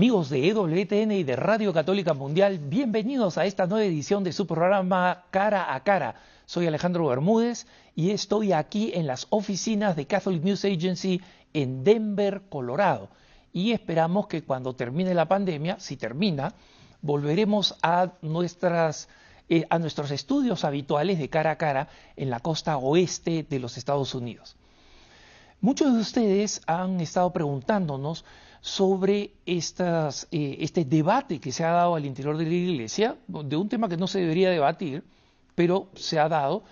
Amigos de EWTN y de Radio Católica Mundial, bienvenidos a esta nueva edición de su programa Cara a Cara. Soy Alejandro Bermúdez y estoy aquí en las oficinas de Catholic News Agency en Denver, Colorado. Y esperamos que cuando termine la pandemia, si termina, volveremos a, nuestras, eh, a nuestros estudios habituales de cara a cara en la costa oeste de los Estados Unidos. Muchos de ustedes han estado preguntándonos sobre estas, eh, este debate que se ha dado al interior de la Iglesia, de un tema que no se debería debatir, pero se ha dado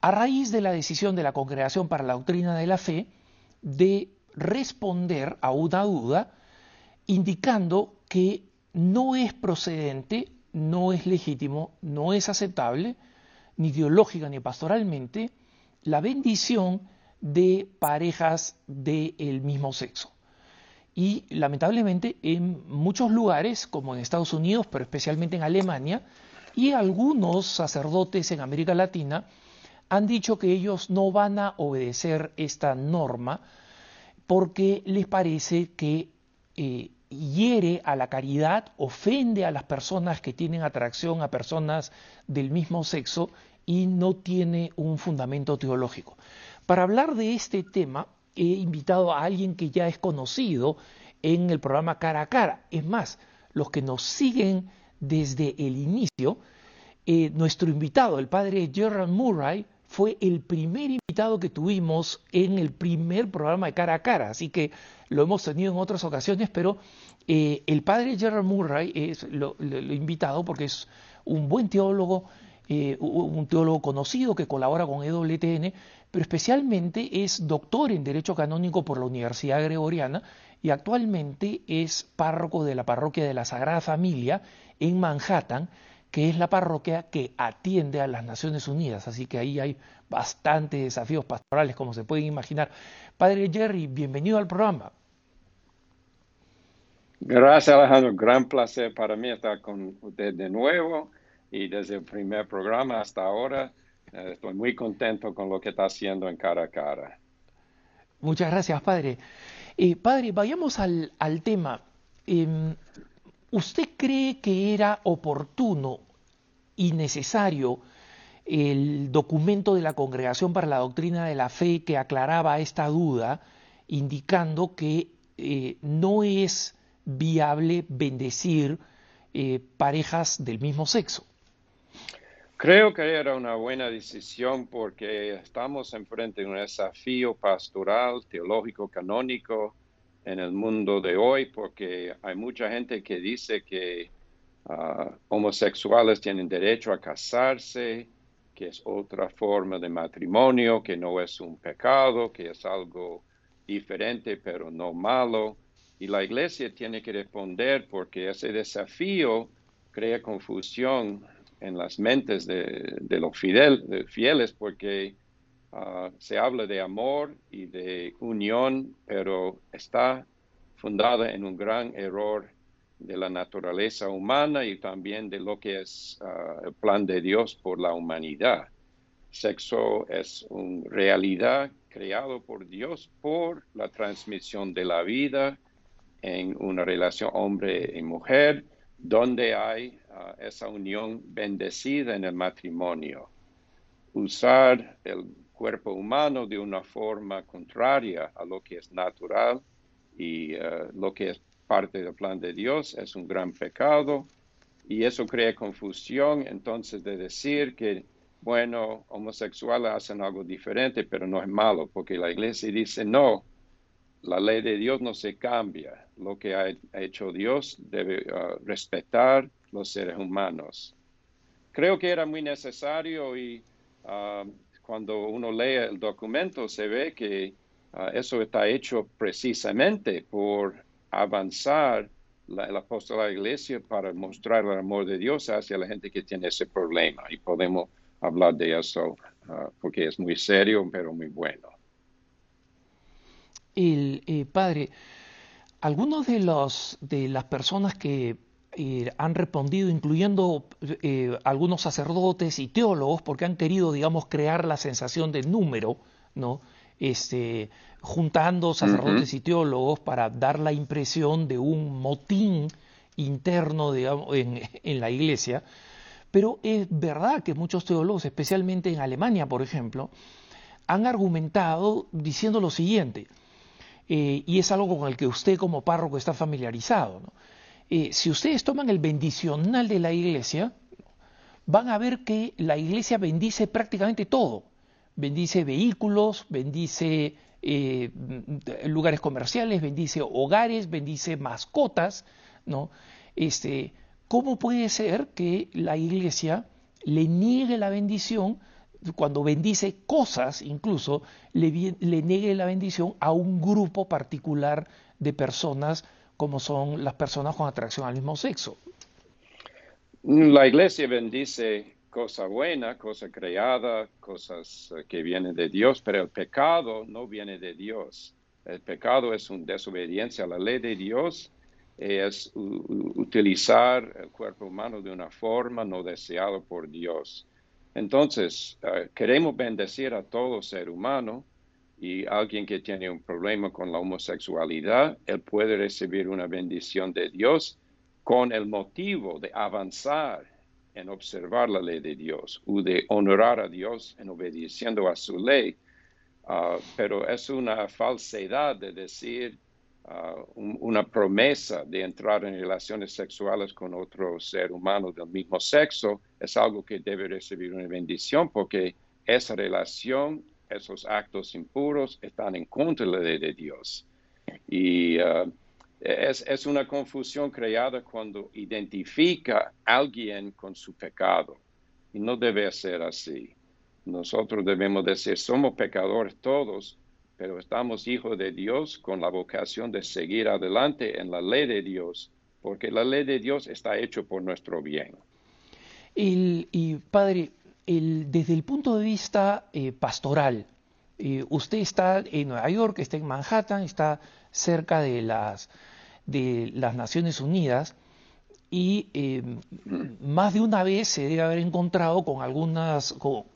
a raíz de la decisión de la Congregación para la Doctrina de la Fe de responder a una duda indicando que no es procedente, no es legítimo, no es aceptable, ni ideológica ni pastoralmente, la bendición de parejas del mismo sexo. Y lamentablemente en muchos lugares, como en Estados Unidos, pero especialmente en Alemania, y algunos sacerdotes en América Latina, han dicho que ellos no van a obedecer esta norma porque les parece que eh, hiere a la caridad, ofende a las personas que tienen atracción a personas del mismo sexo y no tiene un fundamento teológico. Para hablar de este tema, he invitado a alguien que ya es conocido en el programa Cara a Cara. Es más, los que nos siguen desde el inicio, eh, nuestro invitado, el padre Gerald Murray, fue el primer invitado que tuvimos en el primer programa de Cara a Cara, así que lo hemos tenido en otras ocasiones, pero eh, el padre Gerald Murray es lo, invitado porque es un buen teólogo, eh, un teólogo conocido que colabora con EWTN, pero especialmente es doctor en Derecho Canónico por la Universidad Gregoriana y actualmente es párroco de la Parroquia de la Sagrada Familia en Manhattan, que es la parroquia que atiende a las Naciones Unidas. Así que ahí hay bastantes desafíos pastorales, como se pueden imaginar. Padre Jerry, bienvenido al programa. Gracias, Alejandro. Gran placer para mí estar con usted de nuevo y desde el primer programa hasta ahora estoy muy contento con lo que está haciendo en cara a cara. Muchas gracias, padre. Eh, padre, vayamos al, tema. Em, ¿Usted cree que era oportuno y necesario el documento de la Congregación para la Doctrina de la Fe que aclaraba esta duda, indicando que eh, no es viable bendecir parejas del mismo sexo? Creo que era una buena decisión porque estamos enfrente de un desafío pastoral, teológico, canónico en el mundo de hoy, porque hay mucha gente que dice que ah, homosexuales tienen derecho a casarse, que es otra forma de matrimonio, que no es un pecado, que es algo diferente pero no malo. Y la iglesia tiene que responder porque ese desafío crea confusión en las mentes de, los fieles porque ah, se habla de amor y de unión, pero está fundada en un gran error de la naturaleza humana y también de lo que es ah, el plan de Dios por la humanidad. Sexo es una realidad creado por Dios por la transmisión de la vida en una relación hombre y mujer, donde hay esa unión bendecida en el matrimonio. Usar el cuerpo humano de una forma contraria a lo que es natural y eh, lo que es parte del plan de Dios es un gran pecado y eso crea confusión entonces de decir que bueno, homosexuales hacen algo diferente, pero no es malo, porque la iglesia dice, no, la ley de Dios no se cambia. Lo que ha hecho Dios debe uh, respetar los seres humanos. Creo que era muy necesario y uh, cuando uno lee el documento se ve que uh, eso está hecho precisamente por avanzar la, el apóstol de la iglesia para mostrar el amor de Dios hacia la gente que tiene ese problema. Y podemos hablar de eso porque es muy serio, pero muy bueno el eh, padre, algunos de los de las personas que eh, han respondido, incluyendo eh, algunos sacerdotes y teólogos, porque han querido, digamos, crear la sensación de número, ¿no? este, juntando sacerdotes y teólogos para dar la impresión de un motín interno en, en la iglesia. Pero es verdad que muchos teólogos, especialmente en Alemania, por ejemplo, han argumentado diciendo lo siguiente, eh, y es algo con el que usted como párroco está familiarizado. Si ustedes toman el bendicional de la iglesia, van a ver que la iglesia bendice prácticamente todo. Bendice vehículos, bendice eh, lugares comerciales, bendice hogares, bendice mascotas, ¿no? Este, ¿Cómo puede ser que la iglesia le niegue la bendición cuando bendice cosas, incluso le, niegue la bendición a un grupo particular de personas como son las personas con atracción al mismo sexo? La iglesia bendice cosa buena, cosa creada, cosas eh, que vienen de Dios, pero el pecado no viene de Dios. El pecado es una desobediencia a la ley de Dios es utilizar el cuerpo humano de una forma no deseada por Dios. Entonces, eh, queremos bendecir a todo ser humano y alguien que tiene un problema con la homosexualidad, él puede recibir una bendición de Dios con el motivo de avanzar en observar la ley de Dios o de honrar a Dios en obedeciendo a su ley. Ah, pero es una falsedad de decir Uh, una promesa de entrar en relaciones sexuales con otro ser humano del mismo sexo, es algo que debe recibir una bendición porque esa relación, esos actos impuros están en contra de de Dios. Y uh, es, es, una confusión creada cuando identifica a alguien con su pecado. Y no debe ser así. Nosotros debemos decir, somos pecadores todos, pero estamos hijos de Dios con la vocación de seguir adelante en la ley de Dios, porque la ley de Dios está hecho por nuestro bien. y padre, desde el punto de vista eh, pastoral, eh, usted está en Nueva York, está en Manhattan, está cerca de las, de las Naciones Unidas y eh, más de una vez se debe haber encontrado con algunas, con,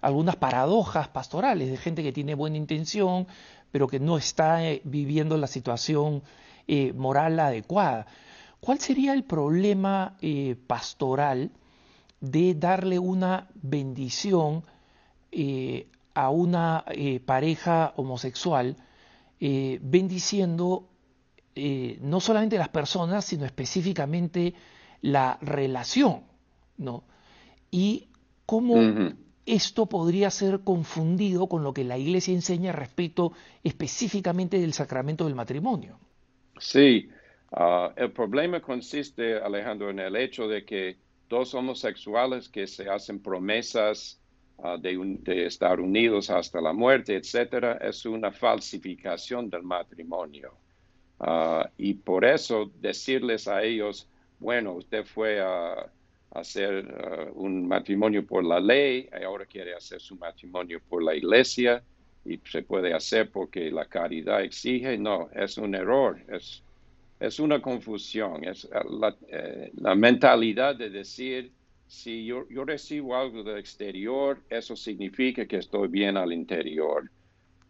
algunas paradojas pastorales de gente que tiene buena intención, pero que no está viviendo la situación moral adecuada. ¿Cuál sería el problema pastoral de darle una bendición a una pareja homosexual, bendiciendo eh, no solamente las personas, sino específicamente la relación, ¿no? Y cómo esto podría ser confundido con lo que la Iglesia enseña respecto específicamente del sacramento del matrimonio. Sí, ah, el problema consiste, Alejandro, en el hecho de que dos homosexuales que se hacen promesas ah, de, estar unidos hasta la muerte, etcétera, es una falsificación del matrimonio. Ah, y por eso decirles a ellos, bueno, usted fue a, hacer ah, un matrimonio por la ley, ahora quiere hacer su matrimonio por la iglesia y se puede hacer porque la caridad exige. No, es un error, es, es una confusión, es la, eh, la mentalidad de decir, si yo, yo, recibo algo del exterior, eso significa que estoy bien al interior.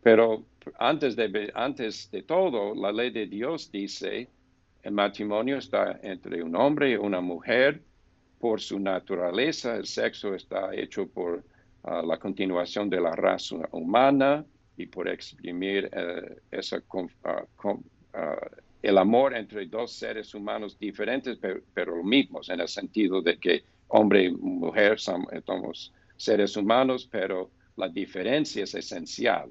Pero antes de, antes de todo, la ley de Dios dice, el matrimonio está entre un hombre y una mujer por su naturaleza, el sexo está hecho por ah, la continuación de la raza humana y por exprimir eh, esa, ah, el amor entre dos seres humanos diferentes, pero, pero, mismos, en el sentido de que hombre y mujer somos seres humanos, pero la diferencia es esencial.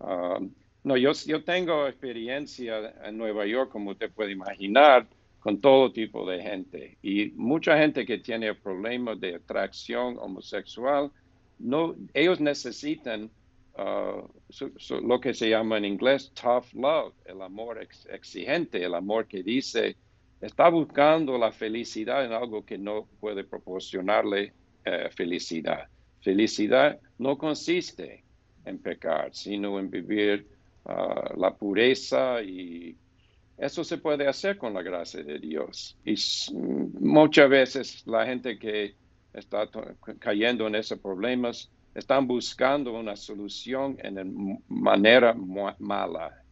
Um, no, yo, yo tengo experiencia en Nueva York, como usted puede imaginar, con todo tipo de gente. Y mucha gente que tiene problemas de atracción homosexual, no, ellos necesitan uh, lo que se llama en inglés tough love, el amor exigente, el amor que dice, está buscando la felicidad en algo que no puede proporcionarle eh, felicidad. Felicidad no consiste en pecar, sino en vivir ah, la pureza y eso se puede hacer con la gracia de Dios. Y muchas veces la gente que está cayendo en esos problemas están buscando una solución en manera mala.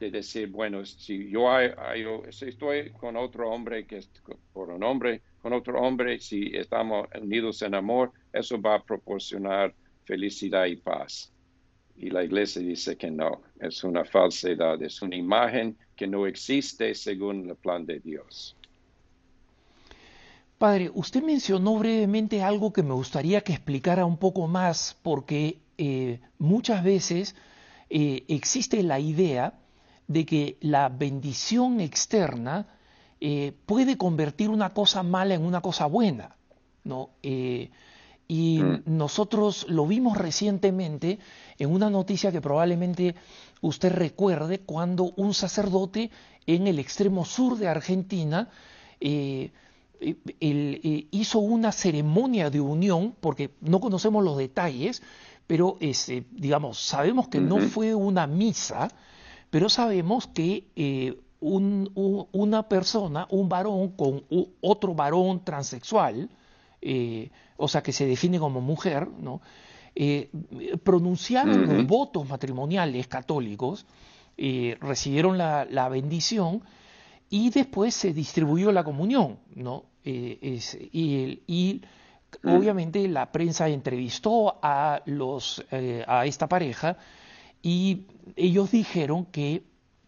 De decir, bueno, si yo, estoy con otro hombre que por un hombre, con otro hombre, si estamos unidos en amor, eso va a proporcionar felicidad y paz. Y la iglesia dice que no, es una falsedad, es una imagen que no existe según el plan de Dios. Padre, usted mencionó brevemente algo que me gustaría que explicara un poco más, porque eh, muchas veces eh, existe la idea de que la bendición externa eh, puede convertir una cosa mala en una cosa buena. ¿no? y mm. nosotros lo vimos recientemente en una noticia que probablemente usted recuerde cuando un sacerdote en el extremo sur de Argentina él, eh, hizo una ceremonia de unión, porque no conocemos los detalles, pero este, digamos, sabemos que no fue una misa, pero sabemos que eh, una persona, un varón con otro varón transexual, eh, o sea, que se define como mujer, ¿no? pronunciaron los votos matrimoniales católicos, recibieron la, la bendición, y después se distribuyó la comunión, ¿no? Eh, y, mm. obviamente la prensa entrevistó a, los, eh, a esta pareja y ellos dijeron que,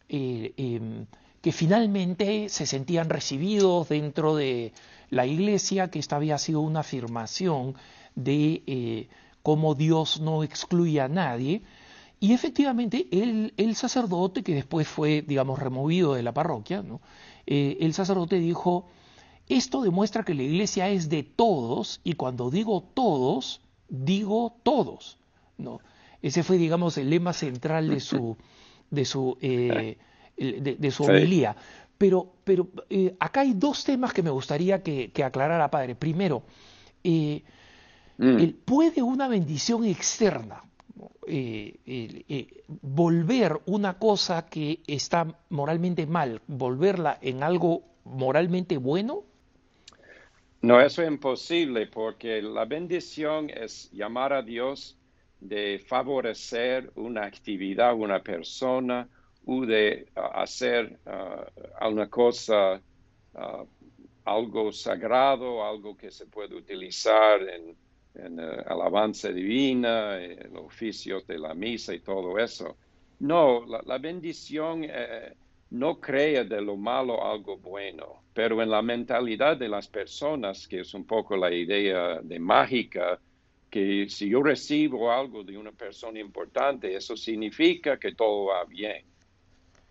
eh, em, que finalmente se sentían recibidos dentro de la iglesia, que esta había sido una afirmación de cómo Dios no excluye a nadie. Y efectivamente el, el, sacerdote, que después fue, digamos, removido de la parroquia, ¿no? el sacerdote dijo, esto demuestra que la iglesia es de todos y cuando digo todos, digo todos. ¿no? Ese fue, digamos, el lema central de su, de su, eh, de, su homilía. Pero, pero eh, acá hay dos temas que me gustaría que, que aclarara, padre. Primero, eh, mm. ¿puede una bendición externa volver una cosa que está moralmente mal, volverla en algo moralmente bueno? No, eso es imposible porque la bendición es llamar a Dios de favorecer una actividad, una persona, o de uh, hacer uh, cosa, uh, algo sagrado, algo que se puede utilizar en, alabanza divina, en oficios de la misa y todo eso. No, la, bendición eh, no crea de lo malo algo bueno, pero en la mentalidad de las personas, que es un poco la idea de mágica, que si yo recibo algo de una persona importante, eso significa que todo va bien.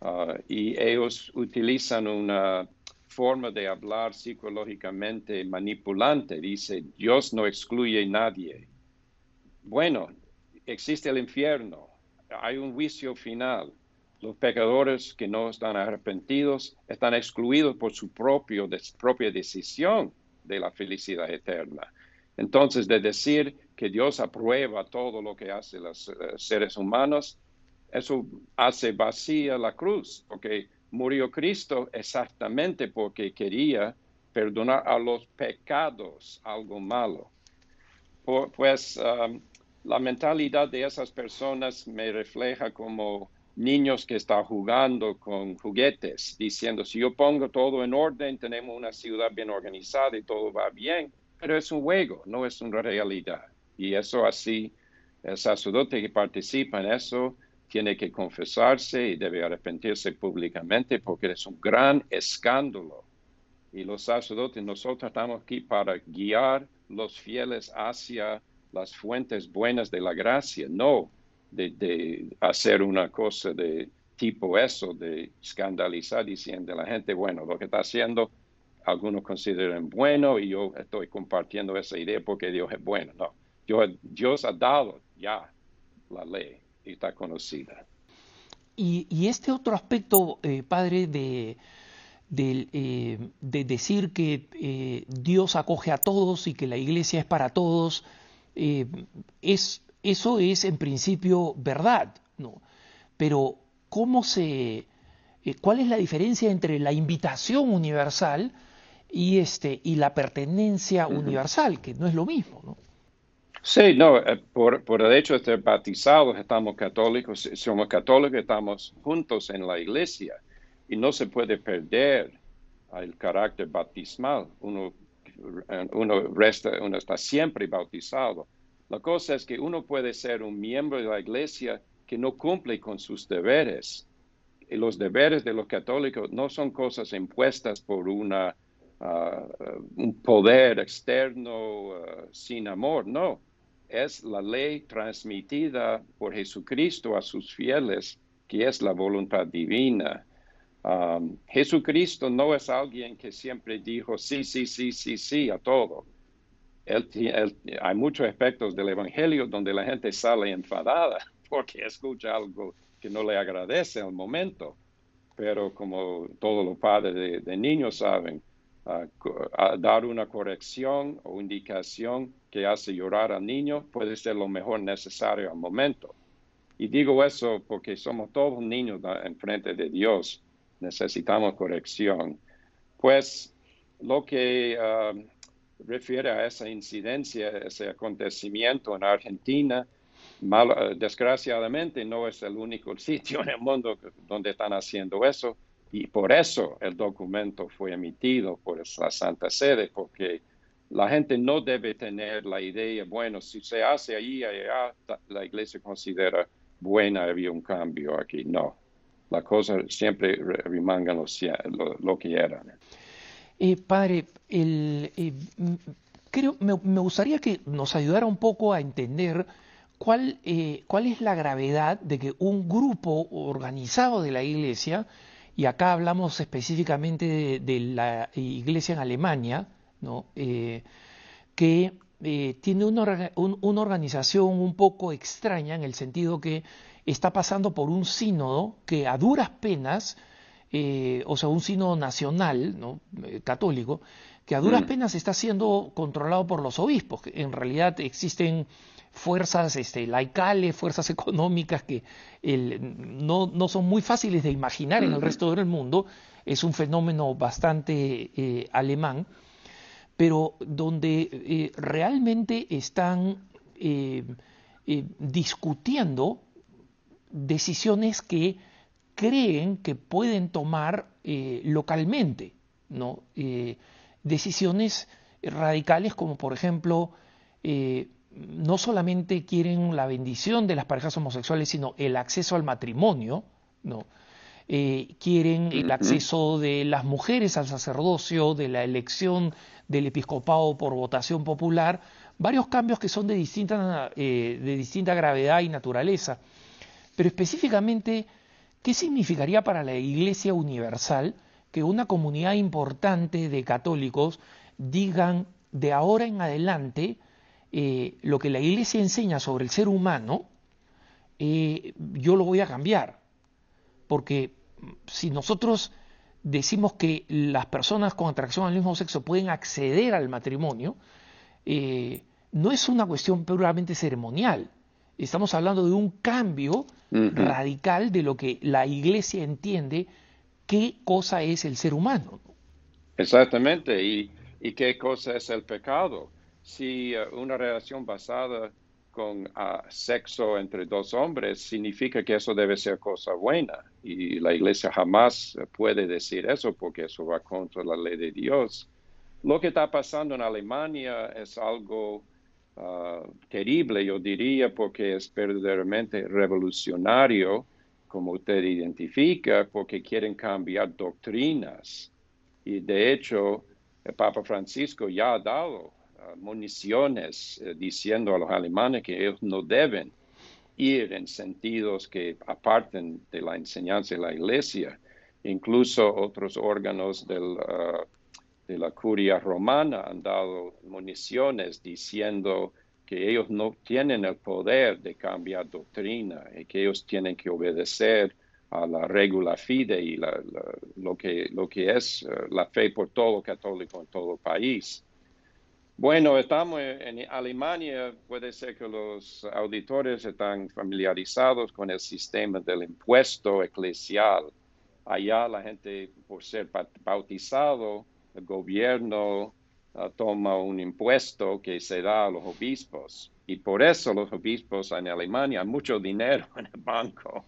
Ah, y ellos utilizan una forma de hablar psicológicamente manipulante. Dice, Dios no excluye a nadie. Bueno, existe el infierno, hay un juicio final los pecadores que no están arrepentidos están excluidos por su propio, propia decisión de la felicidad eterna. Entonces, de decir que Dios aprueba todo lo que hacen los eh, seres humanos, eso hace vacía la cruz, porque murió Cristo exactamente porque quería perdonar a los pecados algo malo. pues um, la mentalidad de esas personas me refleja como niños que están jugando con juguetes, diciendo, si yo pongo todo en orden, tenemos una ciudad bien organizada y todo va bien, pero es un juego, no es una realidad. Y eso así, el sacerdote que participa en eso tiene que confesarse y debe arrepentirse públicamente porque es un gran escándalo. Y los sacerdotes, nosotros estamos aquí para guiar los fieles hacia las fuentes buenas de la gracia, no de, hacer una cosa de tipo eso, de escandalizar diciendo a la gente, bueno, lo que está haciendo, algunos consideran bueno y yo estoy compartiendo esa idea porque Dios es bueno. No, Dios, ha dado ya la ley y está conocida. Y, este otro aspecto, eh, padre, de, eh, de, decir que eh, Dios acoge a todos y que la iglesia es para todos, es eso es en principio verdad, ¿no? Pero ¿cómo se, eh, ¿cuál es la diferencia entre la invitación universal y, este, y la pertenencia universal, que no es lo mismo, ¿no? Sí, no, eh, por, por el hecho de ser bautizados, estamos católicos, somos católicos, estamos juntos en la iglesia y no se puede perder el carácter bautismal. Uno, uno, resta, uno está siempre bautizado. La cosa es que uno puede ser un miembro de la iglesia que no cumple con sus deberes. Y los deberes de los católicos no son cosas impuestas por una, ah, un poder externo ah, sin amor, no es la ley transmitida por Jesucristo a sus fieles, que es la voluntad divina. Jesucristo no es alguien que siempre dijo sí, sí, sí, sí, sí a todo. Hay muchos aspectos del Evangelio donde la gente sale enfadada porque escucha algo que no le agradece al momento. Pero como todos los padres de niños saben, dar una corrección o indicación que hace llorar al niño puede ser lo mejor necesario al momento. Y digo eso porque somos todos niños en frente de Dios. Necesitamos corrección. Pues lo que um, refiere a esa incidencia, ese acontecimiento en Argentina, mal, desgraciadamente no es el único sitio en el mundo donde están haciendo eso. Y por eso el documento fue emitido por la Santa Sede, porque la gente no debe tener la idea, bueno, si se hace ahí, allá, la iglesia considera buena, había un cambio aquí. No, la cosa siempre remangan lo, lo, que era. Eh, padre, el, eh, creo, me, gustaría que nos ayudara un poco a entender cuál, eh, cuál es la gravedad de que un grupo organizado de la iglesia y acá hablamos específicamente de, la iglesia en Alemania, ¿no? Eh, que eh, tiene una, organización un poco extraña en el sentido que está pasando por un sínodo que a duras penas, eh, o sea, un sínodo nacional, ¿no? católico, que a duras mm. penas está siendo controlado por los obispos, que en realidad existen fuerzas este, laicales, fuerzas económicas que no, son muy fáciles de imaginar en el resto del mundo, es un fenómeno bastante eh, alemán, pero donde eh, realmente están eh, discutiendo decisiones que creen que pueden tomar localmente, ¿no? decisiones radicales como por ejemplo no solamente quieren la bendición de las parejas homosexuales, sino el acceso al matrimonio, ¿no? Eh, quieren el acceso de las mujeres al sacerdocio, de la elección del episcopado por votación popular, varios cambios que son de distinta, eh, de distinta gravedad y naturaleza. Pero específicamente, ¿qué significaría para la Iglesia Universal que una comunidad importante de católicos digan de ahora en adelante, eh, lo que la iglesia enseña sobre el ser humano, eh, yo lo voy a cambiar. Porque si nosotros decimos que las personas con atracción al mismo sexo pueden acceder al matrimonio, eh, no es una cuestión puramente ceremonial. Estamos hablando de un cambio radical de lo que la iglesia entiende qué cosa es el ser humano. Exactamente, y, y qué cosa es el pecado si eh, una relación basada con ah, sexo entre dos hombres significa que eso debe ser cosa buena. Y la iglesia jamás puede decir eso porque eso va contra la ley de Dios. Lo que está pasando en Alemania es algo ah, terrible, yo diría, porque es verdaderamente revolucionario, como usted identifica, porque quieren cambiar doctrinas. Y de hecho, el Papa Francisco ya ha dado municiones eh, diciendo a los alemanes que ellos no deben ir en sentidos que aparten de la enseñanza de la iglesia. Incluso otros órganos uh, de la curia romana han dado municiones diciendo que ellos no tienen el poder de cambiar doctrina y que ellos tienen que obedecer a la regula fide y lo, que, lo que es uh, la fe por todo católico en todo país. Bueno, estamos en Alemania, puede ser que los auditores están familiarizados con el sistema del impuesto eclesial. Allá la gente, por ser bautizado, el gobierno ah, toma un impuesto que se da a los obispos. Y por eso los obispos en Alemania han mucho dinero en el banco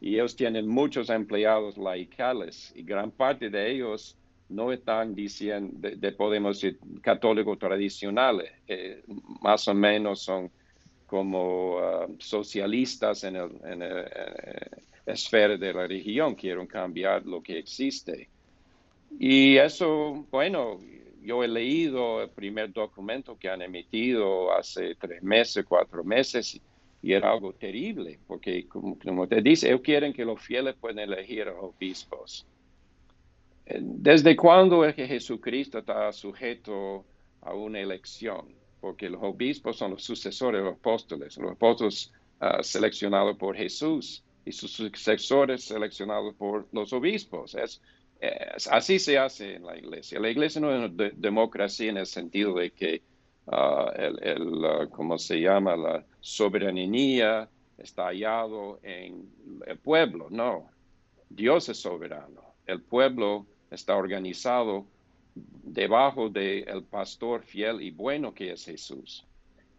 y ellos tienen muchos empleados laicales y gran parte de ellos no están diciendo, de, podemos decir, católicos tradicionales, eh, más o menos son como ah, socialistas en, el, en la esfera de la religión, quieren cambiar lo que existe. Y eso, bueno, yo he leído el primer documento que han emitido hace tres meses, cuatro meses, y era algo terrible, porque como, te dice, ellos quieren que los fieles puedan elegir a los obispos. Eh, ¿Desde cuándo es que Jesucristo está sujeto a una elección? Porque los obispos son los sucesores de los apóstoles, los apóstoles uh, seleccionados por Jesús y sus sucesores seleccionados por los obispos. Es, así se hace en la iglesia. La iglesia no es una democracia en el sentido de que uh, el, uh, ¿cómo se llama? La soberanía está hallado en el pueblo. No, Dios es soberano. El pueblo está organizado debajo del pastor fiel y bueno que es Jesús.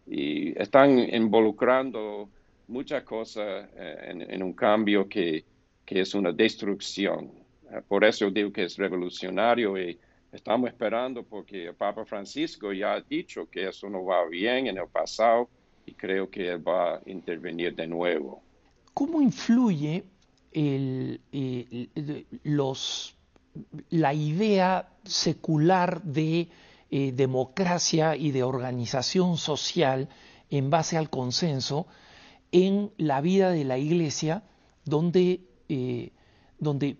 Y están involucrando muchas cosas eh, en, un cambio que, que es una destrucción por eso digo que es revolucionario y estamos esperando porque el Papa Francisco ya ha dicho que eso no va bien en el pasado y creo que él va a intervenir de nuevo. ¿Cómo influye los, la idea secular de eh, democracia y de organización social en base al consenso en la vida de la Iglesia, donde eh, donde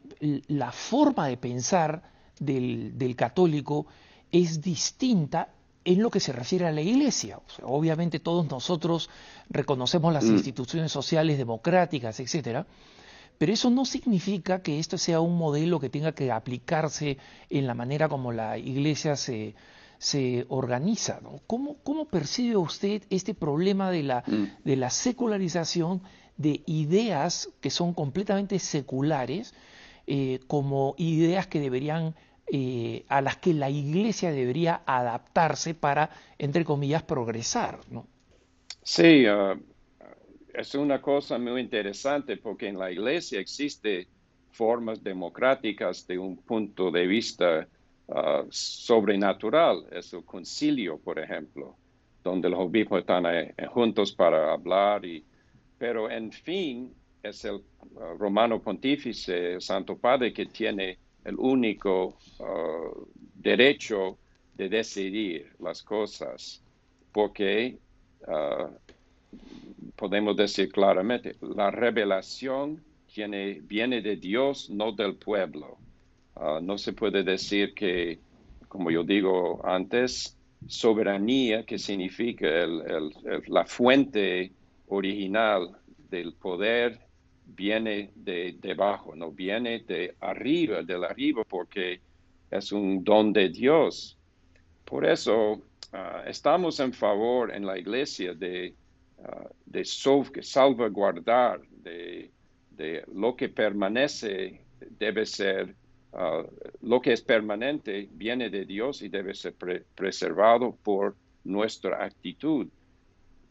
la forma de pensar del, católico es distinta en lo que se refiere a la Iglesia. obviamente todos nosotros reconocemos las mm. instituciones sociales democráticas, etcétera, pero eso no significa que esto sea un modelo que tenga que aplicarse en la manera como la Iglesia se, se organiza. ¿Cómo, ¿Cómo, percibe usted este problema de la, mm. de la secularización de ideas que son completamente seculares eh, como ideas que deberían eh, a las que la iglesia debería adaptarse para, entre comillas, progresar. ¿no? Sí, uh, es una cosa muy interesante porque en la iglesia existe formas democráticas de un punto de vista uh, sobrenatural. Es el concilio, por ejemplo, donde los obispos están eh, juntos para hablar y pero en fin es el uh, romano pontífice, el Santo Padre, que tiene el único uh, derecho de decidir las cosas, porque uh, podemos decir claramente, la revelación tiene, viene de Dios, no del pueblo. no se puede decir que, como yo digo antes, soberanía, que significa la fuente original del poder viene de debajo, no viene de arriba, del arriba, porque es un don de Dios. Por eso ah, estamos en favor en la iglesia de, uh, de salvaguardar de, lo que permanece, debe ser, ah, lo que es permanente viene de Dios y debe ser preservado por nuestra actitud.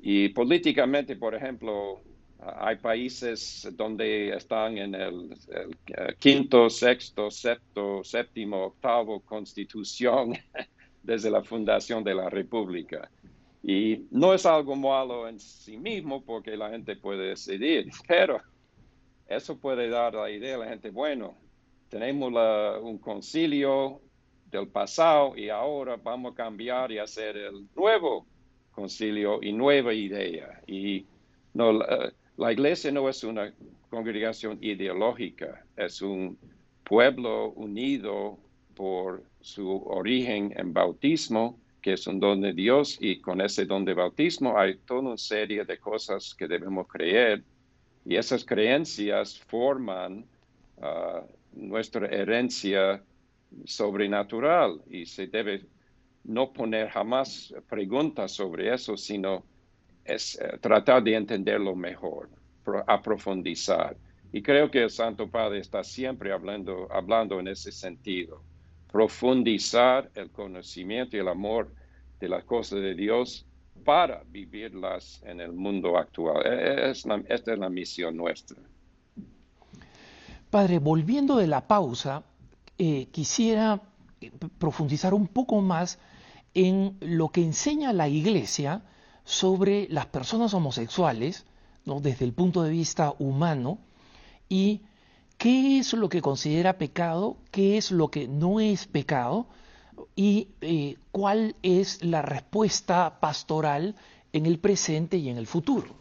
Y políticamente, por ejemplo, hay países donde están en el, eh, quinto, sexto, sexto, séptimo, octavo constitución desde la fundación de la República. Y no es algo malo en sí mismo porque la gente puede decidir, pero eso puede dar la idea a la gente, bueno, tenemos un concilio del pasado y ahora vamos a cambiar y hacer el nuevo concilio y nueva idea. Y no, la, iglesia no es una congregación ideológica, es un pueblo unido por su origen en bautismo, que es un don de Dios, y con ese don de bautismo hay toda una serie de cosas que debemos creer, y esas creencias forman ah, nuestra herencia sobrenatural y se debe no poner jamás preguntas sobre eso, sino es eh, tratar de entenderlo mejor, a profundizar. Y creo que el Santo Padre está siempre hablando, hablando en ese sentido. Profundizar el conocimiento y el amor de las cosas de Dios para vivirlas en el mundo actual. E, e, esta es la misión nuestra. Padre, volviendo de la pausa, eh, quisiera profundizar un poco más en lo que enseña la Iglesia sobre las personas homosexuales, ¿no? desde el punto de vista humano, y qué es lo que considera pecado, qué es lo que no es pecado, y eh, cuál es la respuesta pastoral en el presente y en el futuro.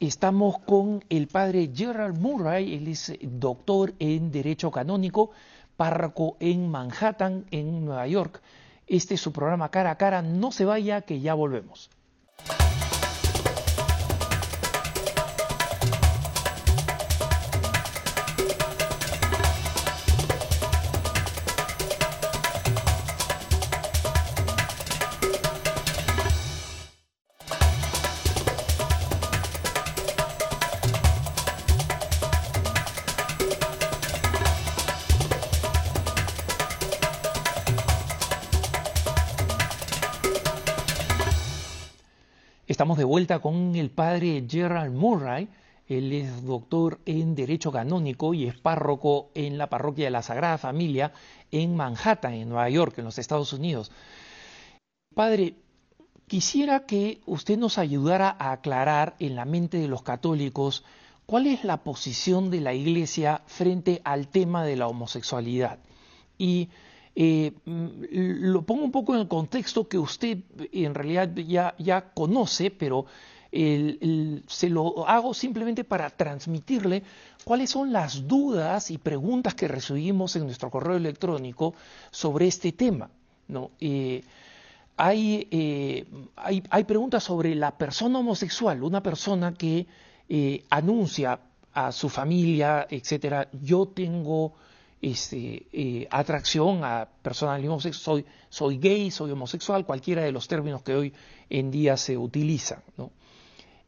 Estamos con el padre Gerald Murray, él es doctor en Derecho Canónico, párroco en Manhattan, en Nueva York. Este es su programa Cara a Cara. No se vaya, que ya volvemos. Estamos de vuelta con el padre Gerald Murray. Él es doctor en Derecho Canónico y es párroco en la parroquia de la Sagrada Familia en Manhattan, en Nueva York, en los Estados Unidos. Padre, quisiera que usted nos ayudara a aclarar en la mente de los católicos cuál es la posición de la Iglesia frente al tema de la homosexualidad. Y eh, mm, lo pongo un poco en el contexto que usted en realidad ya, ya conoce, pero se lo hago simplemente para transmitirle cuáles son las dudas y preguntas que recibimos en nuestro correo electrónico sobre este tema. ¿no? Eh, hay, eh, hay, hay, preguntas sobre la persona homosexual, una persona que anuncia a su familia, etcétera, yo tengo este, atracción a personas del mismo soy, soy gay, soy homosexual, cualquiera de los términos que hoy en día se utilizan.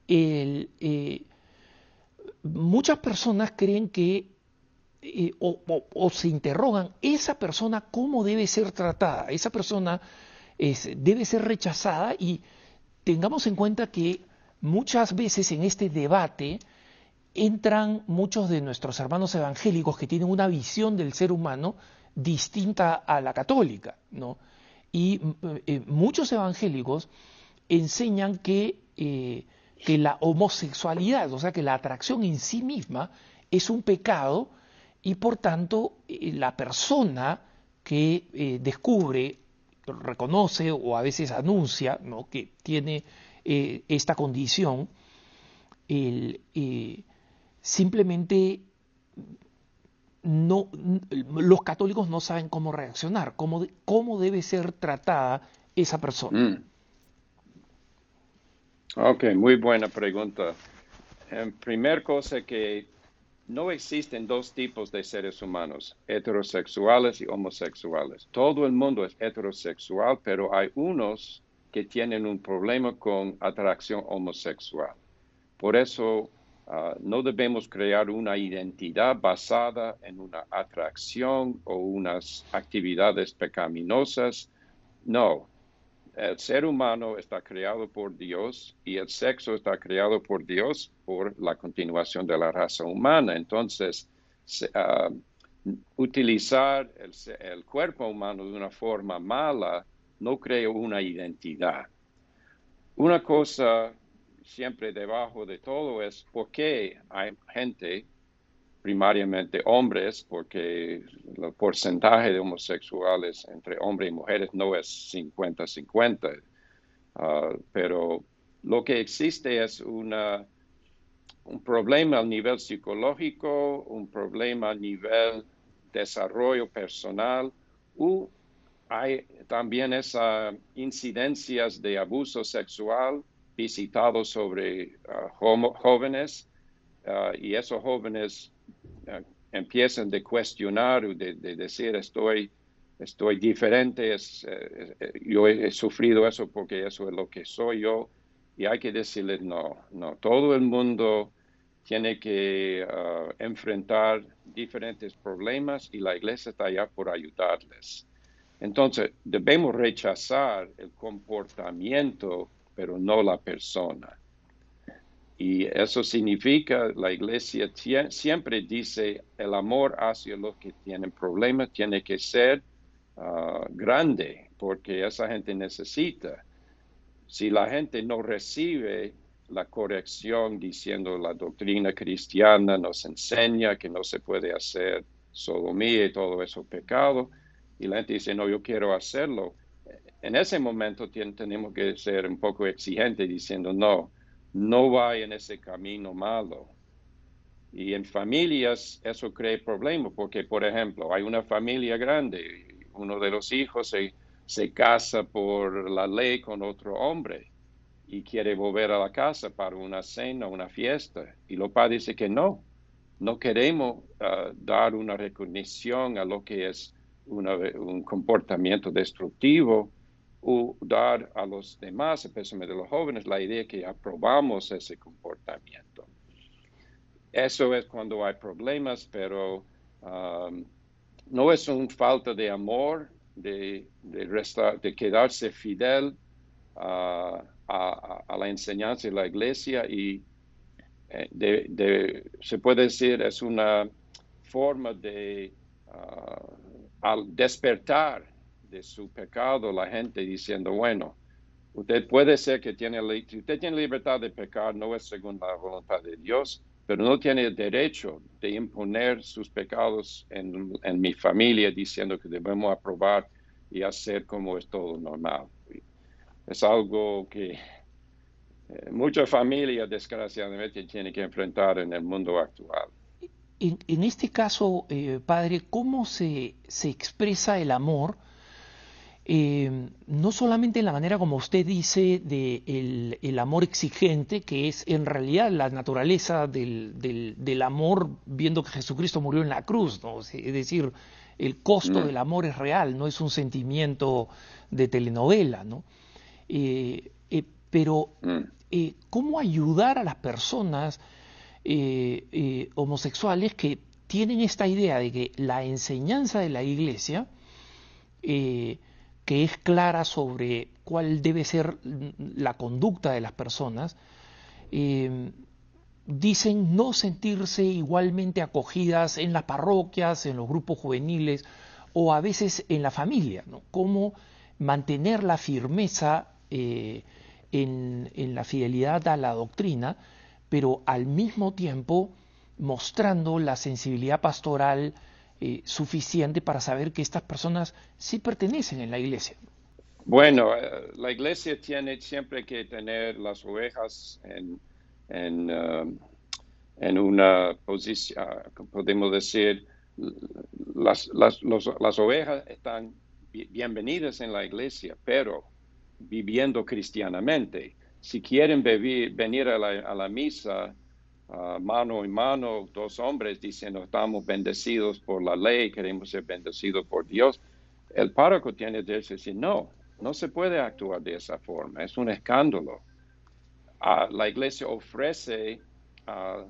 Eh, muchas personas creen que, eh, o, se interrogan, esa persona cómo debe ser tratada, esa persona debe ser rechazada y tengamos en cuenta que muchas veces en este debate, entran muchos de nuestros hermanos evangélicos que tienen una visión del ser humano distinta a la católica, ¿no? Y eh, muchos evangélicos enseñan que, eh, que la homosexualidad, o sea, que la atracción en sí misma es un pecado y por tanto eh, la persona que descubre, reconoce o a veces anuncia ¿no? que tiene esta condición, el, simplemente no, los católicos no saben cómo reaccionar, cómo, cómo debe ser tratada esa persona. Mm. Ok, muy buena pregunta. En primer cosa que no existen dos tipos de seres humanos, heterosexuales y homosexuales. Todo el mundo es heterosexual, pero hay unos que tienen un problema con atracción homosexual. Por eso Ah, no debemos crear una identidad basada en una atracción o unas actividades pecaminosas. No, el ser humano está creado por Dios y el sexo está creado por Dios por la continuación de la raza humana. Entonces, ah, utilizar el, el, cuerpo humano de una forma mala no crea una identidad. Una cosa siempre debajo de todo es por qué hay gente, primariamente hombres, porque el porcentaje de homosexuales entre hombres y mujeres no es 50-50, ah, pero lo que existe es una, un problema a nivel psicológico, un problema a nivel desarrollo personal, o hay también esas incidencias de abuso sexual visitado sobre ah, jóvenes ah, y esos jóvenes ah, empiezan de cuestionar o de, decir estoy, estoy diferente, es, eh, eh, yo he, sufrido eso porque eso es lo que soy yo y hay que decirles no, no, todo el mundo tiene que enfrentar diferentes problemas y la iglesia está allá por ayudarles. Entonces, debemos rechazar el comportamiento pero no la persona. Y eso significa, la iglesia siempre dice, el amor hacia los que tienen problemas tiene que ser ah, grande, porque esa gente necesita. Si la gente no recibe la corrección diciendo la doctrina cristiana nos enseña que no se puede hacer sodomía y todo eso pecado, y la gente dice, no, yo quiero hacerlo, en ese momento tenemos que ser un poco exigentes diciendo, no, no vaya en ese camino malo. Y en familias eso crea problemas, porque, por ejemplo, hay una familia grande, uno de los hijos se, se casa por la ley con otro hombre y quiere volver a la casa para una cena, una fiesta, y los padres dice que no, no queremos ah, dar una recognición a lo que es un comportamiento destructivo o dar a los demás, especialmente a los jóvenes, la idea que aprobamos ese comportamiento. Eso es cuando hay problemas, pero um, no es una falta de amor, de, de, quedarse fidel a, la enseñanza de la iglesia y eh, se puede decir es una forma de uh, despertar de su pecado la gente diciendo, bueno, usted puede ser que tiene, usted tiene libertad de pecar, no es según la voluntad de Dios, pero no tiene el derecho de imponer sus pecados en, mi familia diciendo que debemos aprobar y hacer como es todo normal. Es algo que eh, muchas familias desgraciadamente tienen que enfrentar en el mundo actual. En, este caso, eh, padre, ¿cómo se, se expresa el amor? Eh, no solamente en la manera como usted dice de el, amor exigente, que es en realidad la naturaleza del, del, amor viendo que Jesucristo murió en la cruz, ¿no? es decir, el costo mm. del amor es real, no es un sentimiento de telenovela, ¿no? Eh, eh, pero mm. ¿cómo ayudar a las personas homosexuales que tienen esta idea de que la enseñanza de la iglesia que es clara sobre cuál debe ser la conducta de las personas, eh, dicen no sentirse igualmente acogidas en las parroquias, en los grupos juveniles o a veces en la familia, ¿no? Cómo mantener la firmeza eh, en, en la fidelidad a la doctrina, pero al mismo tiempo mostrando la sensibilidad pastoral eh, suficiente para saber que estas personas sí pertenecen en la iglesia. Bueno, eh, la iglesia tiene siempre que tener las ovejas en, en, um, en una posición, podemos decir, las, las, las ovejas están bienvenidas en la iglesia, pero viviendo cristianamente. Si quieren venir a la, a la misa, mano en mano, dos hombres diciendo estamos bendecidos por la ley, queremos ser bendecidos por Dios, el párroco tiene que decir, no, no se puede actuar de esa forma, es un escándalo. Ah, la iglesia ofrece, uh,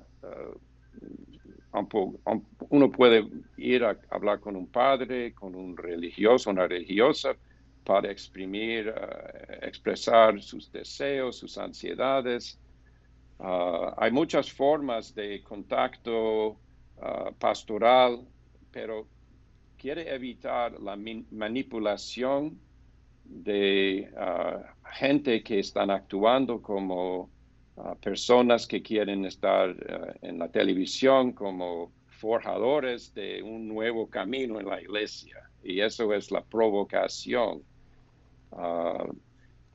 uno puede ir a hablar con un padre, con un religioso, una religiosa, para exprimir, expresar sus deseos, sus ansiedades, Ah, hay muchas formas de contacto ah, pastoral, pero quiere evitar la manipulación de ah, gente que están actuando como personas que quieren estar en la televisión como forjadores de un nuevo camino en la iglesia. Y eso es la provocación.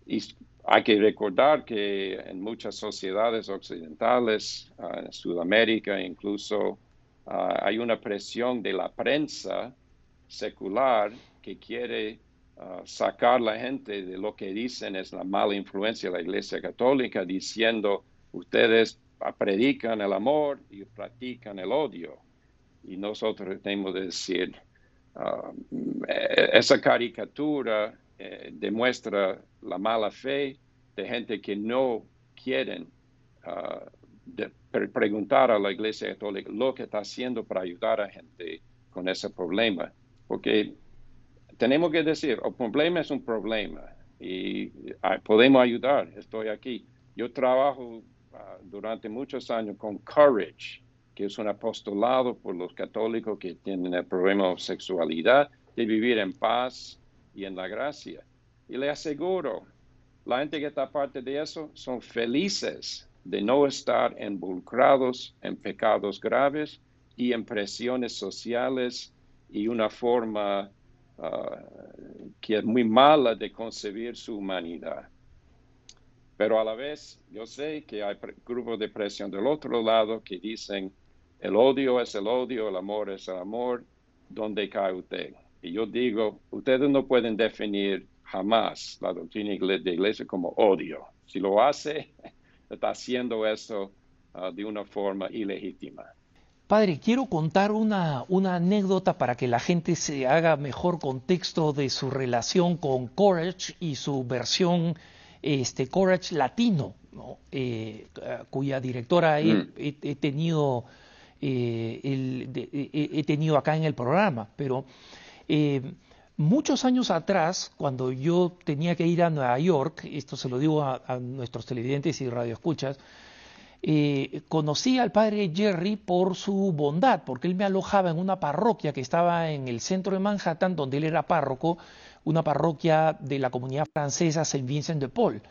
y hay que recordar que en muchas sociedades occidentales, ah, en Sudamérica incluso, ah, hay una presión de la prensa secular que quiere ah, sacar la gente de lo que dicen es la mala influencia de la Iglesia Católica, diciendo ustedes predican el amor y practican el odio. Y nosotros tenemos que decir, e-, esa caricatura eh, demuestra la mala fe de gente que no quieren ah, preguntar a la Iglesia Católica lo que está haciendo para ayudar a gente con ese problema. Porque tenemos que decir, el problema es un problema. y ah, podemos ayudar. Estoy aquí. Yo trabajo ah, durante muchos años con Courage, que es un apostolado por los católicos que tienen el problema de sexualidad, de vivir en paz y en la gracia. Y le aseguro, la gente que está parte de eso son felices de no estar involucrados en pecados graves y en presiones sociales y una forma ah, que es muy mala de concebir su humanidad. Pero a la vez, yo sé que hay grupos de presión del otro lado que dicen, el odio es el odio, el amor es el amor, ¿dónde cae usted? Y yo digo, ustedes no pueden definir jamás la doctrina de iglesia como odio. Si lo hace, está haciendo eso ah, de una forma ilegítima. Padre, quiero contar una, una, anécdota para que la gente se haga mejor contexto de su relación con Courage y su versión este, Courage Latino, eh, cuya directora he, mm. tenido, eh, he tenido acá en el programa. Pero eh, muchos años atrás, cuando yo tenía que ir a Nueva York, esto se lo digo a, nuestros televidentes y radioescuchas, eh, conocí al padre Jerry por su bondad, porque él me alojaba en una parroquia que estaba en el centro de Manhattan, donde él era párroco, una parroquia de la comunidad francesa Saint Vincent de Paul.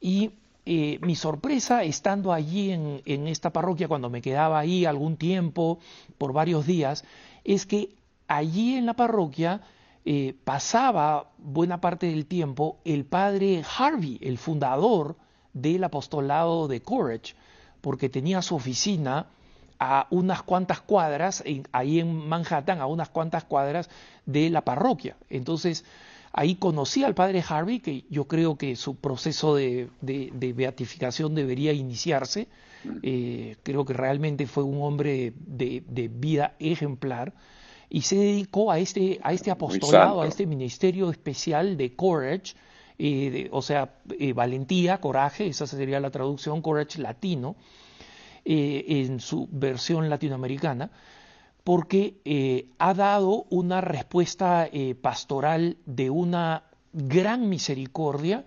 Y eh, mi sorpresa estando allí en, en, esta parroquia, cuando me quedaba ahí algún tiempo, por varios días, es que allí en la parroquia eh, pasaba buena parte del tiempo el padre Harvey, el fundador del apostolado de Courage, porque tenía su oficina a unas cuantas cuadras, ahí en Manhattan, a unas cuantas cuadras de la parroquia. Entonces, ahí conocí al padre Harvey, que yo creo que su proceso de, beatificación debería iniciarse. Mm. Eh, creo que realmente fue un hombre de vida ejemplar y se dedicó a este, a este apostolado, a este ministerio especial de Courage, eh, o sea, eh, valentía, coraje, esa sería la traducción, Courage latino, eh, en su versión latinoamericana, porque ha dado una respuesta pastoral de una gran misericordia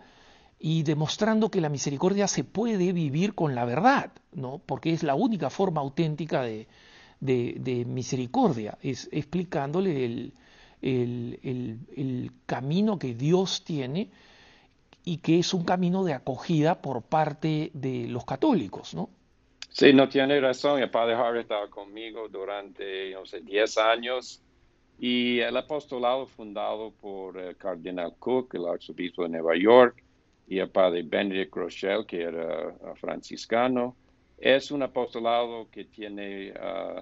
y demostrando que la misericordia se puede vivir con la verdad, ¿no? porque es la única forma auténtica de, de, misericordia, es explicándole el, el, camino que Dios tiene y que es un camino de acogida por parte de los católicos, ¿no? Sí, no tiene razón. El padre Harvey estaba conmigo durante, no sé, 10 años y el apostolado fundado por el cardenal Cook, el arzobispo de Nueva York, y el padre Benedict Rochelle, que era uh, franciscano, es un apostolado que tiene uh,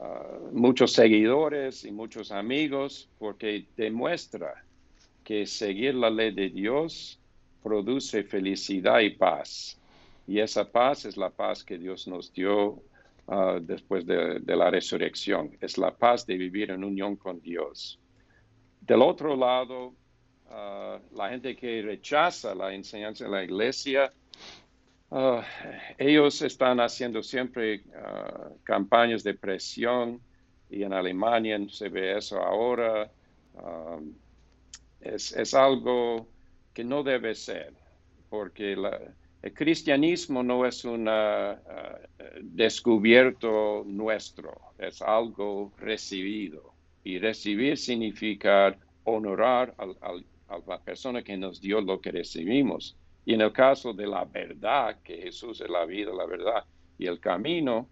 uh, muchos seguidores y muchos amigos porque demuestra que seguir la ley de Dios produce felicidad y paz. Y esa paz es la paz que Dios nos dio uh, después de, la resurrección. Es la paz de vivir en unión con Dios. Del otro lado, la gente que rechaza la enseñanza de la iglesia Ah, ellos están haciendo siempre ah, campañas de presión y en Alemania se ve eso ahora. Ah, es, algo que no debe ser, porque el cristianismo no es un descubierto nuestro, es algo recibido. Y recibir significa honorar a la persona que nos dio lo que recibimos. Y en el caso de la verdad, que Jesús es la vida, la verdad y el camino,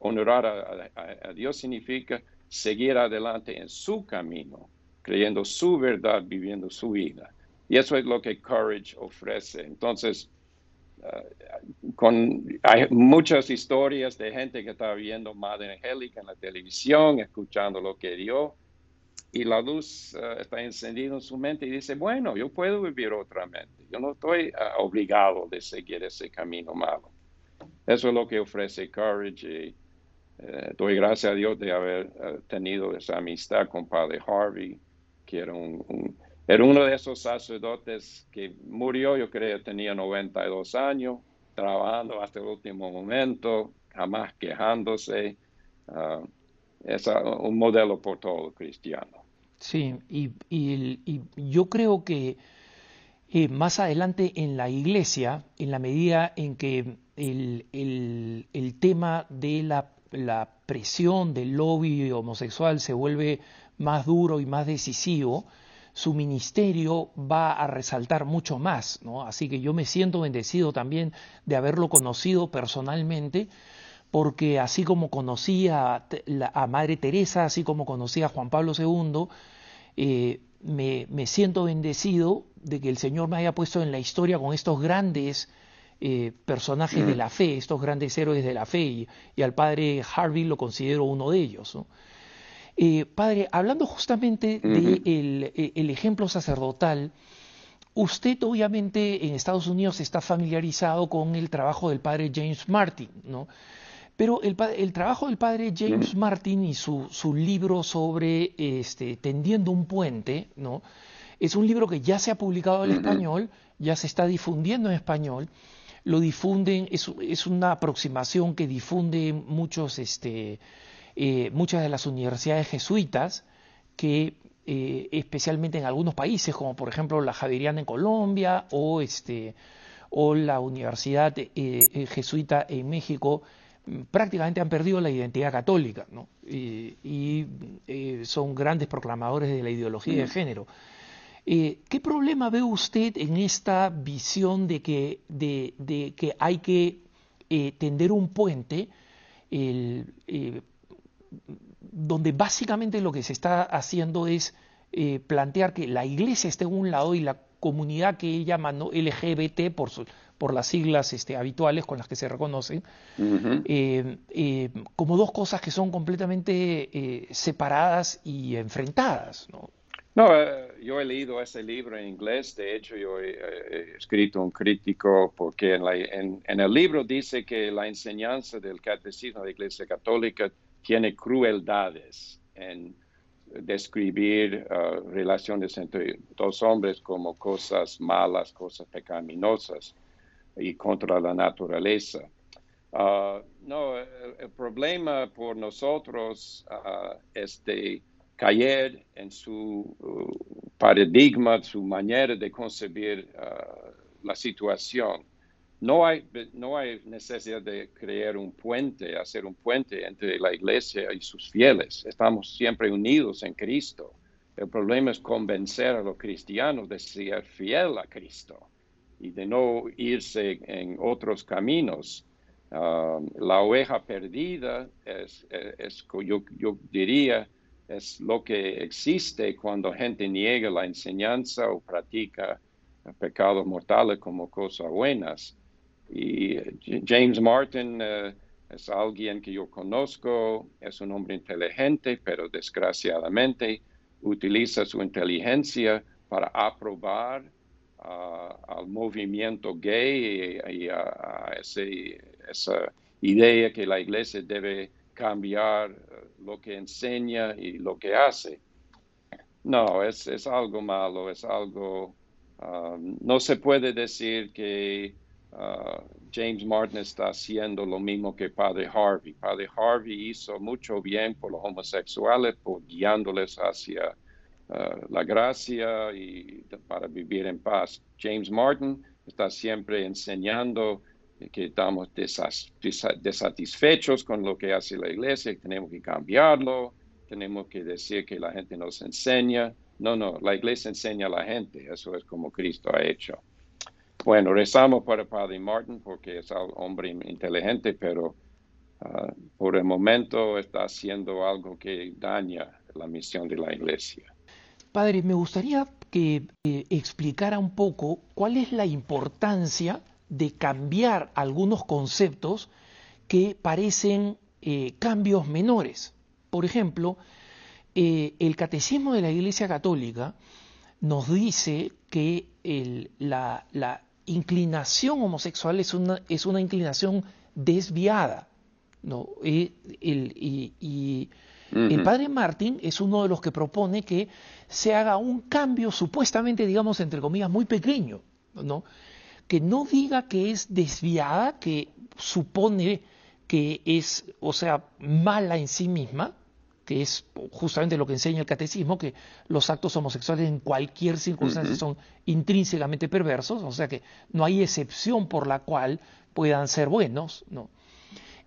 honorar a, Dios significa seguir adelante en su camino, creyendo su verdad, viviendo su vida. Y eso es lo que Courage ofrece. Entonces, uh, con, hay muchas historias de gente que está viendo Madre Angélica en la televisión, escuchando lo que dio, y la luz eh, está encendida en su mente y dice, bueno, yo puedo vivir otra mente, yo no estoy ah, obligado de seguir ese camino malo. Eso es lo que ofrece Courage y eh, doy gracias a Dios de haber tenido esa amistad con Padre Harvey, que era, un, era uno de esos sacerdotes que murió, yo creo, tenía 92 años, trabajando hasta el último momento, jamás quejándose. Ah, es un modelo por todo cristiano. Sí, y, y, yo creo que eh, más adelante en la iglesia, en la medida en que el, tema de la, la, presión del lobby homosexual se vuelve más duro y más decisivo, su ministerio va a resaltar mucho más, ¿no? Así que yo me siento bendecido también de haberlo conocido personalmente, porque así como conocí a, Madre Teresa, así como conocí a Juan Pablo II, eh, me, siento bendecido de que el Señor me haya puesto en la historia con estos grandes eh, personajes de mm. la fe, estos grandes héroes de la fe, y, al padre Harvey lo considero uno de ellos. Eh, padre, hablando justamente del de e, el ejemplo sacerdotal, usted obviamente en Estados Unidos está familiarizado con el trabajo del padre James Martin, ¿no? Pero el, el, trabajo del padre James Martin y su, su, libro sobre este, Tendiendo un puente, ¿no? es un libro que ya se ha publicado en español, ya se está difundiendo en español, lo difunden, es, es una aproximación que difunden muchos, este, eh, muchas de las universidades jesuitas, que eh, especialmente en algunos países, como por ejemplo la Javeriana en Colombia o, este, o la Universidad eh, Jesuita en México, prácticamente han perdido la identidad católica ¿no? y, eh, son grandes proclamadores de la ideología de género. Eh, ¿Qué problema ve usted en esta visión de que, de, de que hay que eh, tender un puente donde básicamente lo que se está haciendo es plantear que la iglesia esté en un lado y la comunidad que ella llama LGBT por, su, por las siglas este, habituales con las que se reconocen, eh, eh, como dos cosas que son completamente eh, separadas y enfrentadas. ¿no? No, yo he leído ese libro en inglés, de hecho yo he, escrito un crítico porque en, en, el libro dice que la enseñanza del catecismo de la Iglesia Católica tiene crueldades en describir relaciones entre dos hombres como cosas malas, cosas pecaminosas y contra la naturaleza. Ah, no, el, problema por nosotros uh, es de caer en su uh, paradigma, su manera de concebir uh, la situación. No hay, no hay necesidad de crear un puente, hacer un puente entre la iglesia y sus fieles. Estamos siempre unidos en Cristo. El problema es convencer a los cristianos de ser fiel a Cristo y de no irse en otros caminos. Um, la oveja perdida es, es, yo, yo, diría, es lo que existe cuando gente niega la enseñanza o practica pecados mortales como cosas buenas. Y James Martin uh, es alguien que yo conozco, es un hombre inteligente, pero desgraciadamente utiliza su inteligencia para aprobar al movimiento gay y, a, esa idea que la iglesia debe cambiar eh, lo que enseña y lo que hace. No, es, es algo malo, es algo... Um, no se puede decir que uh, James Martin está haciendo lo mismo que Padre Harvey. Padre Harvey hizo mucho bien por los homosexuales, por guiándoles hacia Uh, la gracia y para vivir en paz. James Martin está siempre enseñando que estamos desatisfechos con lo que hace la iglesia, que tenemos que cambiarlo, tenemos que decir que la gente nos enseña. No, no, la iglesia enseña a la gente, eso es como Cristo ha hecho. Bueno, rezamos para Padre Martin porque es un hombre inteligente, pero uh, por el momento está haciendo algo que daña la misión de la iglesia. Padre, me gustaría que eh, explicara un poco cuál es la importancia de cambiar algunos conceptos que parecen eh, cambios menores. Por ejemplo, eh, el Catecismo de la Iglesia Católica nos dice que la, inclinación homosexual es una, es una inclinación desviada. ¿no? y el padre Martín es uno de los que propone que se haga un cambio supuestamente, digamos, entre comillas, muy pequeño, ¿no? Que no diga que es desviada, que supone que es, o sea, mala en sí misma, que es justamente lo que enseña el catecismo, que los actos homosexuales en cualquier circunstancia son intrínsecamente perversos, o sea que no hay excepción por la cual puedan ser buenos, ¿no?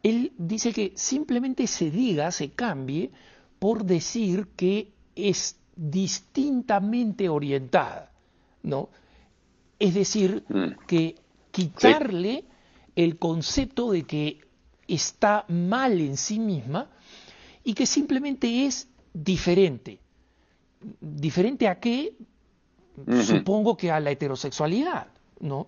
Él dice que simplemente se diga, se cambie, por decir que es distintamente orientada, ¿no? Es decir, mm. que quitarle el concepto de que está mal en sí misma y que simplemente es diferente. ¿Diferente a qué? Supongo que a la heterosexualidad, ¿no?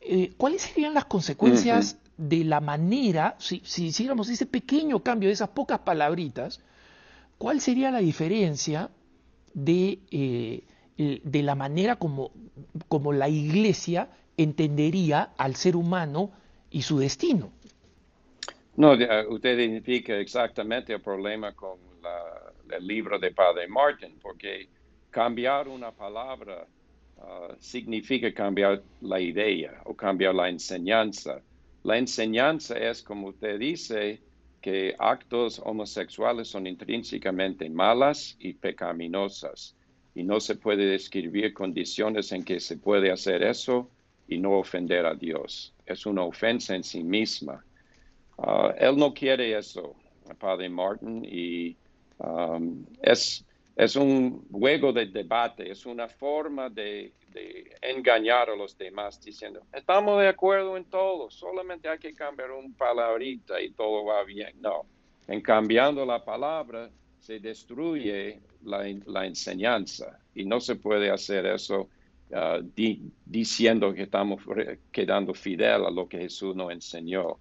Eh, ¿Cuáles serían las consecuencias de la manera, si, si hiciéramos ese pequeño cambio de esas pocas palabritas, cuál sería la diferencia de, eh, de la manera como, como la iglesia entendería al ser humano y su destino? No, usted identifica exactamente el problema con el libro de Padre Martin, porque cambiar una palabra uh, significa cambiar la idea o cambiar la enseñanza. La enseñanza es, como usted dice, que actos homosexuales son intrínsecamente malas y pecaminosas y no se puede describir condiciones en que se puede hacer eso y no ofender a Dios. Es una ofensa en sí misma. Uh, él no quiere eso, Padre Martin, y um, es, es un juego de debate, es una forma de, engañar a los demás diciendo, estamos de acuerdo en todo, solamente hay que cambiar una palabrita y todo va bien. No, en cambiando la palabra se destruye la, enseñanza y no se puede hacer eso uh, diciendo que estamos quedando fidel a lo que Jesús nos enseñó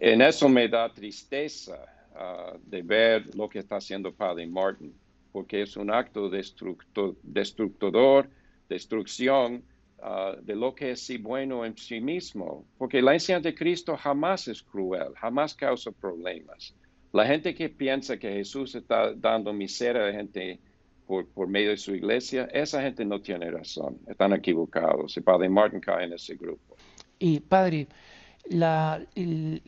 en eso me da tristeza uh, de ver lo que está haciendo Padre Martin, porque es un acto destructor, destrucción uh, de lo que es sí bueno en sí mismo, porque la enseñanza de Cristo jamás es cruel, jamás causa problemas. La gente que piensa que Jesús está dando miseria a la gente por, por, medio de su iglesia, esa gente no tiene razón, están equivocados. Y Padre Martin cae en ese grupo. Y Padre, la, el,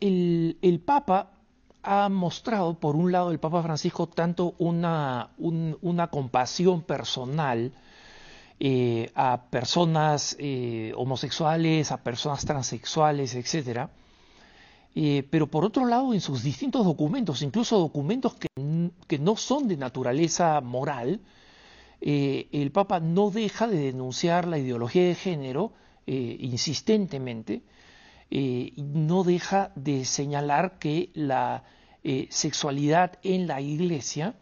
el, Papa ha mostrado, por un lado, el Papa Francisco, tanto una, una compasión personal eh, a personas eh, homosexuales, a personas transexuales, etc. Eh, pero por otro lado, en sus distintos documentos, incluso documentos que, que no son de naturaleza moral, el Papa no deja de denunciar la ideología de género insistentemente, eh, no deja de señalar que la eh, sexualidad en la iglesia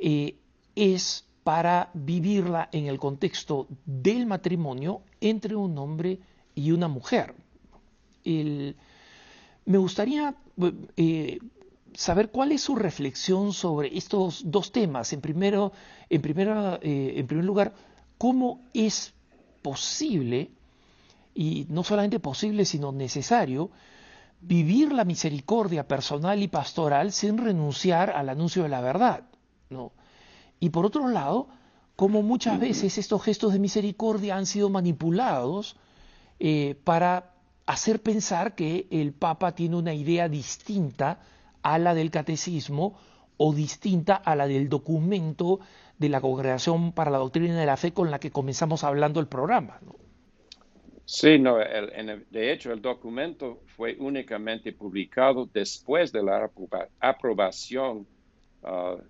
eh, es para vivirla en el contexto del matrimonio entre un hombre y una mujer. me gustaría saber cuál es su reflexión sobre estos dos temas. En, primero, en, primer lugar, cómo es posible y no solamente posible, sino necesario, vivir la misericordia personal y pastoral sin renunciar al anuncio de la verdad. ¿no? Y por otro lado, como muchas veces estos gestos de misericordia han sido manipulados eh, para hacer pensar que el Papa tiene una idea distinta a la del catecismo o distinta a la del documento de la Congregación para la Doctrina de la Fe con la que comenzamos hablando el programa. ¿no? Sí, no, de hecho el documento fue únicamente publicado después de la aprobación uh,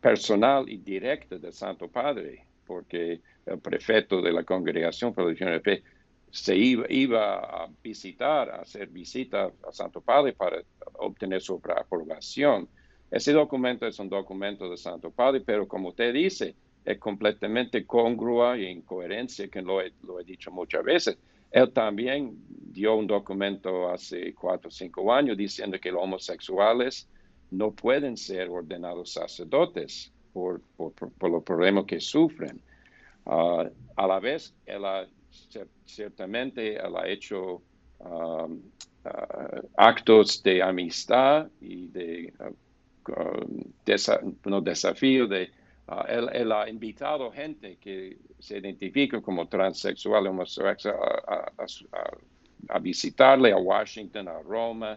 personal y directa del Santo Padre, porque el prefecto de la Congregación para la Fe se iba, a visitar, a hacer visita al Santo Padre para obtener su aprobación. Ese documento es un documento del Santo Padre, pero como usted dice, es completamente congrua y en coherencia, que lo he, lo he dicho muchas veces. Él también dio un documento hace cuatro o cinco años diciendo que los homosexuales no pueden ser ordenados sacerdotes por, por, por los problemas que sufren. Ah, a la vez, él ha, ciertamente él ha hecho um, ah, actos de amistad y de uh, desafío de Ah, él, ha invitado gente que se identifica como transexual, homosexual, a, visitarle a Washington, a Roma,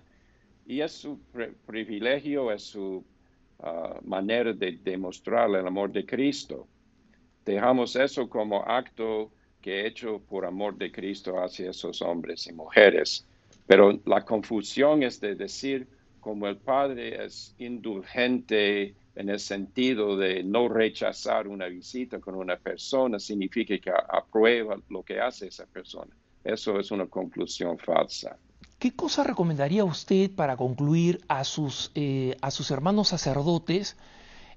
y es su privilegio, es su ah, manera de demostrar el amor de Cristo. Dejamos eso como acto que he hecho por amor de Cristo hacia esos hombres y mujeres. Pero la confusión es de decir, como el Padre es indulgente en el sentido de no rechazar una visita con una persona, significa que aprueba lo que hace esa persona. Eso es una conclusión falsa. ¿Qué cosa recomendaría usted para concluir a sus, eh, a sus hermanos sacerdotes?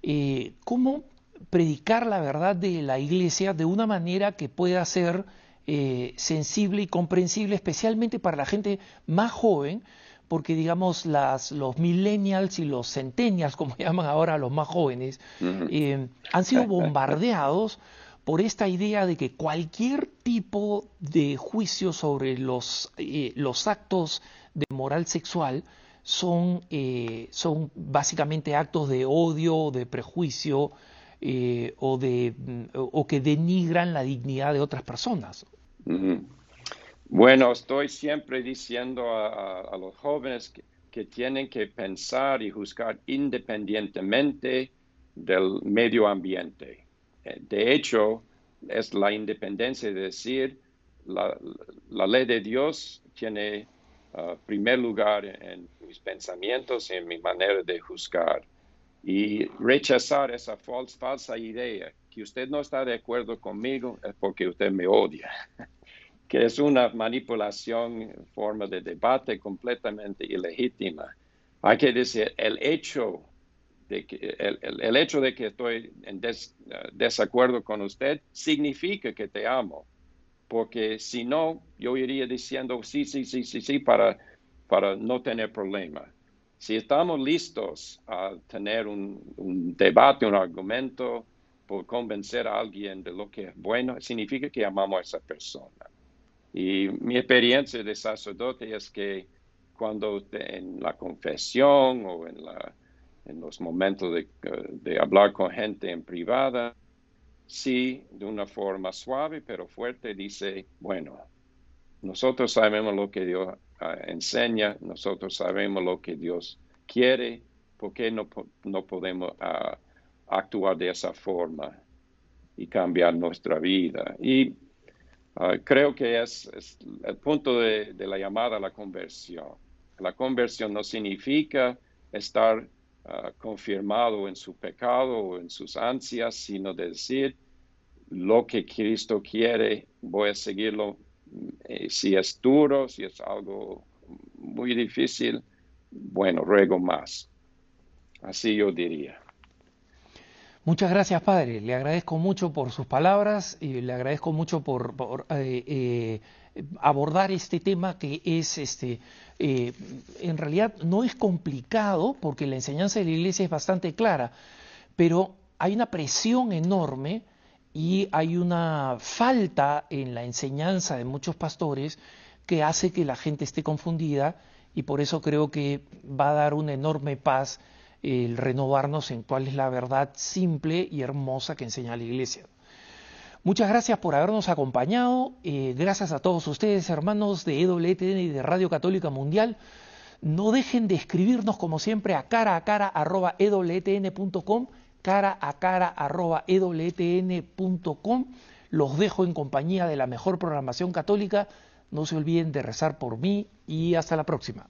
Eh, ¿Cómo predicar la verdad de la iglesia de una manera que pueda ser eh, sensible y comprensible, especialmente para la gente más joven? Porque digamos las, los millennials y los centennials, como llaman ahora los más jóvenes, han sido bombardeados por esta idea de que cualquier tipo de juicio sobre los, eh, los actos de moral sexual son, eh, son básicamente actos de odio, de prejuicio eh, o, de, o que denigran la dignidad de otras personas. Bueno, estoy siempre diciendo a, los jóvenes que, tienen que pensar y juzgar independientemente del medio ambiente. Eh, de hecho, es la independencia de decir, la, ley de Dios tiene uh, primer lugar en, mis pensamientos y en mi manera de juzgar. Y rechazar esa falsa idea que usted no está de acuerdo conmigo es porque usted me odia, que es una manipulación en forma de debate completamente ilegítima. Hay que decir, el hecho que el, hecho de que estoy en eh, desacuerdo con usted significa que te amo, porque si no, yo iría diciendo sí, sí, sí, sí, sí, para, para no tener problema. Si estamos listos a tener un debate, un argumento por convencer a alguien de lo que es bueno, significa que amamos a esa persona. Y mi experiencia de sacerdote es que cuando en la confesión o en la en los momentos de, hablar con gente en privada, sí, de una forma suave pero fuerte, dice, bueno, nosotros sabemos lo que Dios ah, enseña, nosotros sabemos lo que Dios quiere, ¿por qué no, no podemos ah, actuar de esa forma y cambiar nuestra vida? Y ah, creo que es, el punto de, la llamada a la conversión. La conversión no significa estar Ah, confirmado en su pecado o en sus ansias, sino decir lo que Cristo quiere, voy a seguirlo. Eh, si es duro, si es algo muy difícil, bueno, ruego más. Así yo diría. Muchas gracias, Padre. Le agradezco mucho por sus palabras y le agradezco mucho por, eh, eh, abordar este tema que es este eh, en realidad no es complicado porque la enseñanza de la iglesia es bastante clara, pero hay una presión enorme y hay una falta en la enseñanza de muchos pastores que hace que la gente esté confundida y por eso creo que va a dar una enorme paz el renovarnos en cuál es la verdad simple y hermosa que enseña la iglesia. Muchas gracias por habernos acompañado. Eh, gracias a todos ustedes, hermanos de EWTN y de Radio Católica Mundial. No dejen de escribirnos, como siempre, a cara a cara arroba ewtn.com, cara a cara arroba ewtn.com. Los dejo en compañía de la mejor programación católica. No se olviden de rezar por mí y hasta la próxima.